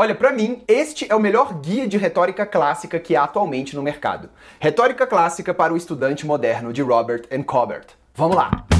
Olha, para mim, este é o melhor guia de retórica clássica que há atualmente no mercado. Retórica clássica para o estudante moderno de Robert and Cobert. Vamos lá!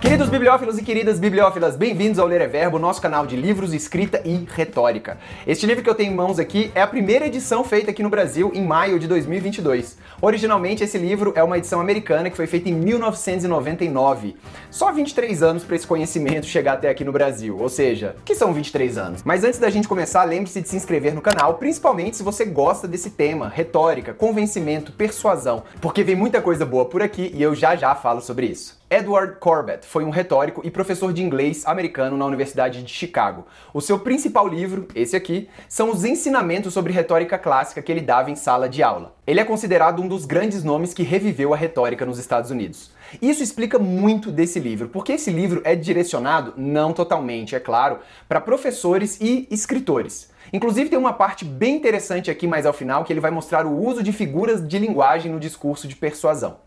Queridos bibliófilos e queridas bibliófilas, bem-vindos ao Ler é Verbo, nosso canal de livros, escrita e retórica. Este livro que eu tenho em mãos aqui é a primeira edição feita aqui no Brasil em maio de 2022. Originalmente, esse livro é uma edição americana que foi feita em 1999. Só 23 anos para esse conhecimento chegar até aqui no Brasil, ou seja, que são 23 anos. Mas antes da gente começar, lembre-se de se inscrever no canal, principalmente se você gosta desse tema, retórica, convencimento, persuasão, porque vem muita coisa boa por aqui e eu já já falo sobre isso. Edward Corbett foi um retórico e professor de inglês americano na Universidade de Chicago. O seu principal livro, esse aqui, são os ensinamentos sobre retórica clássica que ele dava em sala de aula. Ele é considerado um dos grandes nomes que reviveu a retórica nos Estados Unidos. Isso explica muito desse livro, porque esse livro é direcionado, não totalmente, é claro, para professores e escritores. Inclusive tem uma parte bem interessante aqui mais ao final que ele vai mostrar o uso de figuras de linguagem no discurso de persuasão.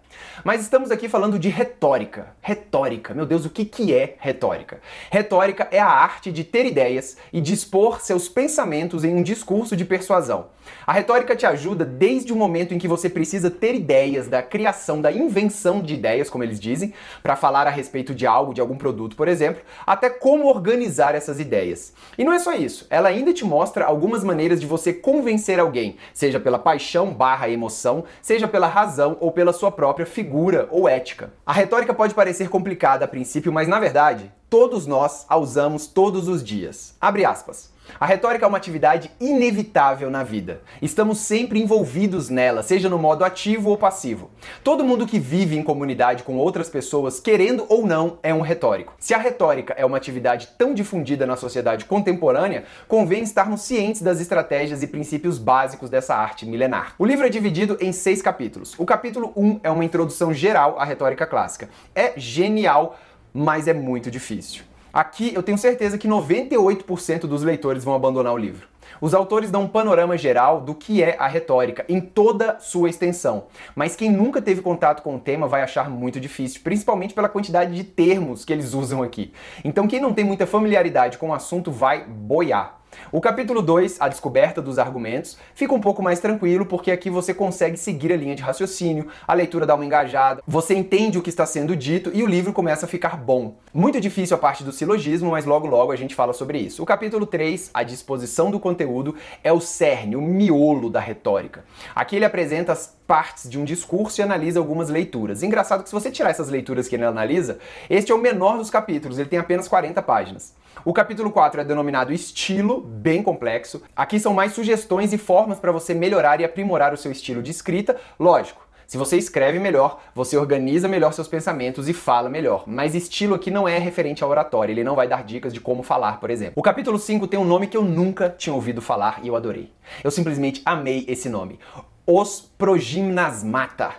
Mas estamos aqui falando de retórica. Retórica, meu Deus, o que, que é retórica? Retórica é a arte de ter ideias e dispor seus pensamentos em um discurso de persuasão. A retórica te ajuda desde o momento em que você precisa ter ideias da criação, da invenção de ideias, como eles dizem, para falar a respeito de algo, de algum produto, por exemplo, até como organizar essas ideias. E não é só isso, ela ainda te mostra algumas maneiras de você convencer alguém, seja pela paixão barra emoção, seja pela razão ou pela sua própria figura ou ética. A retórica pode parecer complicada a princípio, mas na verdade, todos nós a usamos todos os dias. Abre aspas. A retórica é uma atividade inevitável na vida. Estamos sempre envolvidos nela, seja no modo ativo ou passivo. Todo mundo que vive em comunidade com outras pessoas, querendo ou não, é um retórico. Se a retórica é uma atividade tão difundida na sociedade contemporânea, convém estarmos cientes das estratégias e princípios básicos dessa arte milenar. O livro é dividido em seis capítulos. O capítulo 1 um é uma introdução geral à retórica clássica. É genial, mas é muito difícil. Aqui eu tenho certeza que 98% dos leitores vão abandonar o livro. Os autores dão um panorama geral do que é a retórica em toda sua extensão, mas quem nunca teve contato com o tema vai achar muito difícil, principalmente pela quantidade de termos que eles usam aqui. Então quem não tem muita familiaridade com o assunto vai boiar. O capítulo 2, a descoberta dos argumentos, fica um pouco mais tranquilo porque aqui você consegue seguir a linha de raciocínio, a leitura dá uma engajada, você entende o que está sendo dito e o livro começa a ficar bom. Muito difícil a parte do silogismo, mas logo logo a gente fala sobre isso. O capítulo 3, a disposição do conteúdo, é o cerne, o miolo da retórica. Aqui ele apresenta as partes de um discurso e analisa algumas leituras. Engraçado que se você tirar essas leituras que ele analisa, este é o menor dos capítulos, ele tem apenas 40 páginas. O capítulo 4 é denominado estilo, bem complexo. Aqui são mais sugestões e formas para você melhorar e aprimorar o seu estilo de escrita. Lógico, se você escreve melhor, você organiza melhor seus pensamentos e fala melhor. Mas estilo aqui não é referente à oratória, ele não vai dar dicas de como falar, por exemplo. O capítulo 5 tem um nome que eu nunca tinha ouvido falar e eu adorei. Eu simplesmente amei esse nome. Os Progimnasmata.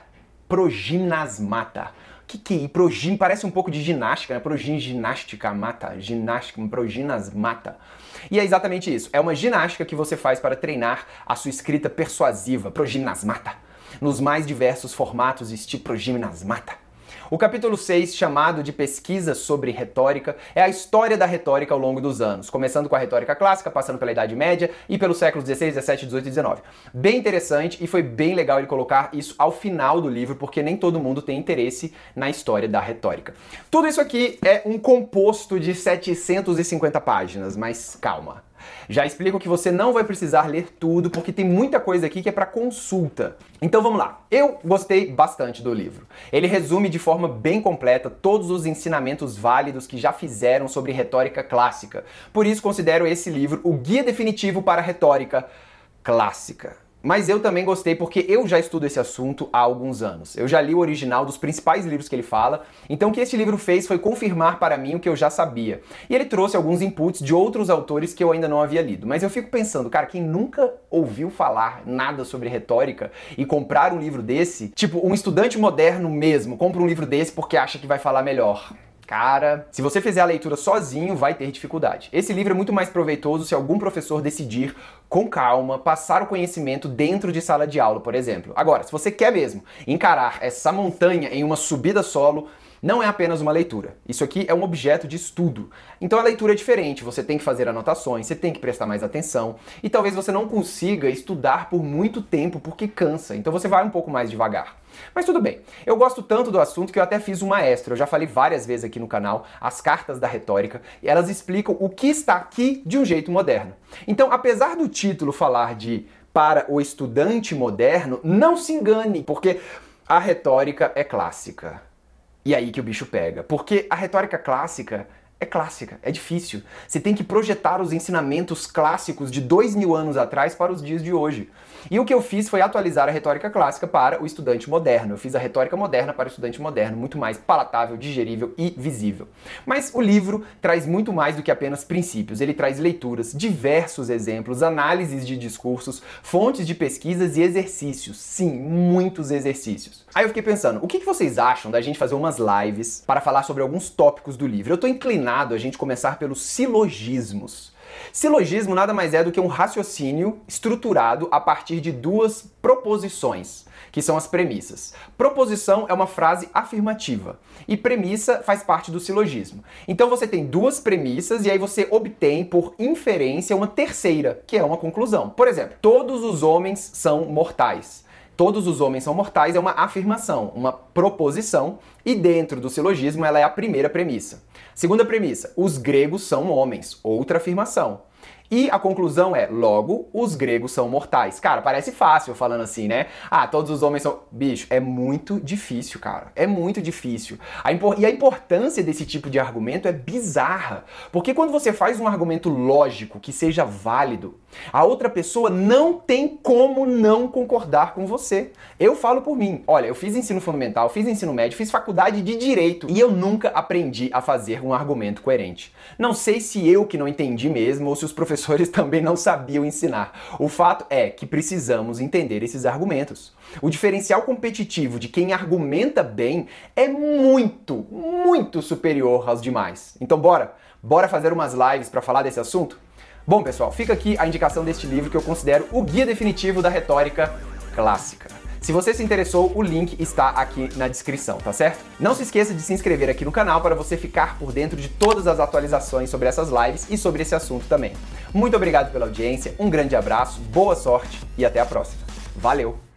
Progimnasmata que que é? Progin parece um pouco de ginástica, né? Progin ginástica mata, ginástica, proginas mata. E é exatamente isso. É uma ginástica que você faz para treinar a sua escrita persuasiva, proginas mata, nos mais diversos formatos estilo proginas mata. O capítulo 6, chamado de Pesquisa sobre Retórica, é a história da retórica ao longo dos anos, começando com a retórica clássica, passando pela Idade Média e pelos séculos 16, 17, 18 e 19. Bem interessante e foi bem legal ele colocar isso ao final do livro, porque nem todo mundo tem interesse na história da retórica. Tudo isso aqui é um composto de 750 páginas, mas calma. Já explico que você não vai precisar ler tudo, porque tem muita coisa aqui que é para consulta. Então vamos lá. Eu gostei bastante do livro. Ele resume de forma bem completa todos os ensinamentos válidos que já fizeram sobre retórica clássica. Por isso considero esse livro o guia definitivo para a retórica clássica. Mas eu também gostei porque eu já estudo esse assunto há alguns anos. Eu já li o original dos principais livros que ele fala, então o que esse livro fez foi confirmar para mim o que eu já sabia. E ele trouxe alguns inputs de outros autores que eu ainda não havia lido. Mas eu fico pensando, cara, quem nunca ouviu falar nada sobre retórica e comprar um livro desse, tipo um estudante moderno mesmo, compra um livro desse porque acha que vai falar melhor. Cara, se você fizer a leitura sozinho, vai ter dificuldade. Esse livro é muito mais proveitoso se algum professor decidir, com calma, passar o conhecimento dentro de sala de aula, por exemplo. Agora, se você quer mesmo encarar essa montanha em uma subida solo, não é apenas uma leitura. Isso aqui é um objeto de estudo. Então a leitura é diferente, você tem que fazer anotações, você tem que prestar mais atenção e talvez você não consiga estudar por muito tempo porque cansa. Então você vai um pouco mais devagar. Mas tudo bem. Eu gosto tanto do assunto que eu até fiz uma extra. Eu já falei várias vezes aqui no canal as cartas da retórica e elas explicam o que está aqui de um jeito moderno. Então, apesar do título falar de para o estudante moderno, não se engane, porque a retórica é clássica. E aí que o bicho pega. Porque a retórica clássica é clássica, é difícil. Você tem que projetar os ensinamentos clássicos de dois mil anos atrás para os dias de hoje. E o que eu fiz foi atualizar a retórica clássica para o estudante moderno. Eu fiz a retórica moderna para o estudante moderno, muito mais palatável, digerível e visível. Mas o livro traz muito mais do que apenas princípios. Ele traz leituras, diversos exemplos, análises de discursos, fontes de pesquisas e exercícios. Sim, muitos exercícios. Aí eu fiquei pensando, o que vocês acham da gente fazer umas lives para falar sobre alguns tópicos do livro? Eu estou inclinado a gente começar pelos silogismos. Silogismo nada mais é do que um raciocínio estruturado a partir de duas proposições, que são as premissas. Proposição é uma frase afirmativa e premissa faz parte do silogismo. Então você tem duas premissas e aí você obtém por inferência uma terceira, que é uma conclusão. Por exemplo, todos os homens são mortais todos os homens são mortais é uma afirmação, uma proposição, e dentro do silogismo ela é a primeira premissa. Segunda premissa, os gregos são homens, outra afirmação. E a conclusão é, logo, os gregos são mortais. Cara, parece fácil falando assim, né? Ah, todos os homens são. Bicho, é muito difícil, cara. É muito difícil. A impor... E a importância desse tipo de argumento é bizarra. Porque quando você faz um argumento lógico que seja válido, a outra pessoa não tem como não concordar com você. Eu falo por mim. Olha, eu fiz ensino fundamental, fiz ensino médio, fiz faculdade de direito e eu nunca aprendi a fazer um argumento coerente. Não sei se eu que não entendi mesmo ou se os professores também não sabiam ensinar. O fato é que precisamos entender esses argumentos. O diferencial competitivo de quem argumenta bem é muito, muito superior aos demais. Então bora, bora fazer umas lives para falar desse assunto? Bom, pessoal, fica aqui a indicação deste livro que eu considero o guia definitivo da retórica clássica. Se você se interessou, o link está aqui na descrição, tá certo? Não se esqueça de se inscrever aqui no canal para você ficar por dentro de todas as atualizações sobre essas lives e sobre esse assunto também. Muito obrigado pela audiência, um grande abraço, boa sorte e até a próxima. Valeu!